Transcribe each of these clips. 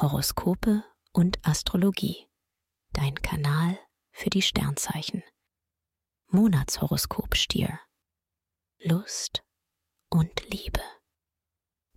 Horoskope und Astrologie. Dein Kanal für die Sternzeichen. Monatshoroskop Stier. Lust und Liebe.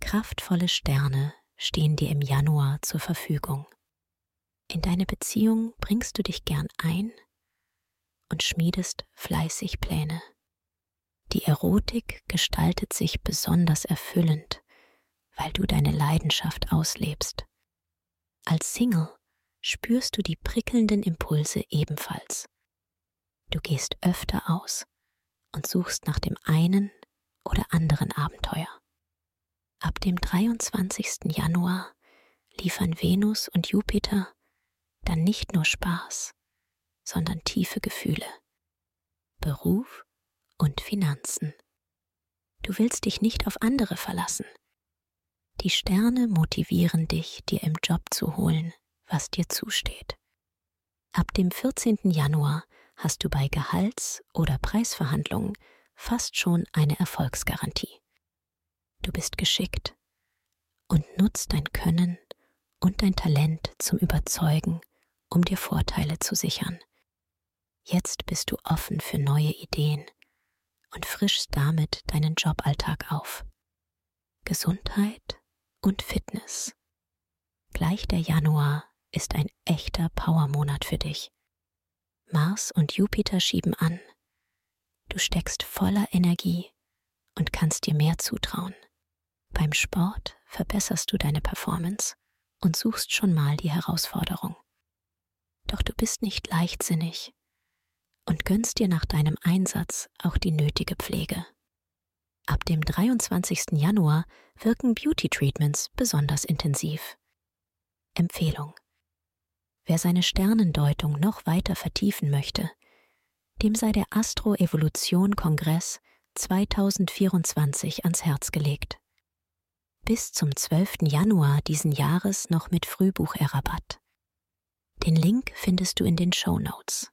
Kraftvolle Sterne stehen dir im Januar zur Verfügung. In deine Beziehung bringst du dich gern ein und schmiedest fleißig Pläne. Die Erotik gestaltet sich besonders erfüllend, weil du deine Leidenschaft auslebst. Als Single spürst du die prickelnden Impulse ebenfalls. Du gehst öfter aus und suchst nach dem einen oder anderen Abenteuer. Ab dem 23. Januar liefern Venus und Jupiter dann nicht nur Spaß, sondern tiefe Gefühle, Beruf und Finanzen. Du willst dich nicht auf andere verlassen. Die Sterne motivieren dich, dir im Job zu holen, was dir zusteht. Ab dem 14. Januar hast du bei Gehalts- oder Preisverhandlungen fast schon eine Erfolgsgarantie. Du bist geschickt und nutzt dein Können und dein Talent zum Überzeugen, um dir Vorteile zu sichern. Jetzt bist du offen für neue Ideen und frischst damit deinen Joballtag auf. Gesundheit und Fitness. Gleich der Januar ist ein echter Powermonat für dich. Mars und Jupiter schieben an. Du steckst voller Energie und kannst dir mehr zutrauen. Beim Sport verbesserst du deine Performance und suchst schon mal die Herausforderung. Doch du bist nicht leichtsinnig und gönnst dir nach deinem Einsatz auch die nötige Pflege. Ab dem 23. Januar wirken Beauty Treatments besonders intensiv. Empfehlung. Wer seine Sternendeutung noch weiter vertiefen möchte, dem sei der Astro-Evolution Kongress 2024 ans Herz gelegt. Bis zum 12. Januar diesen Jahres noch mit Frühbucherrabatt. Den Link findest du in den Show Notes.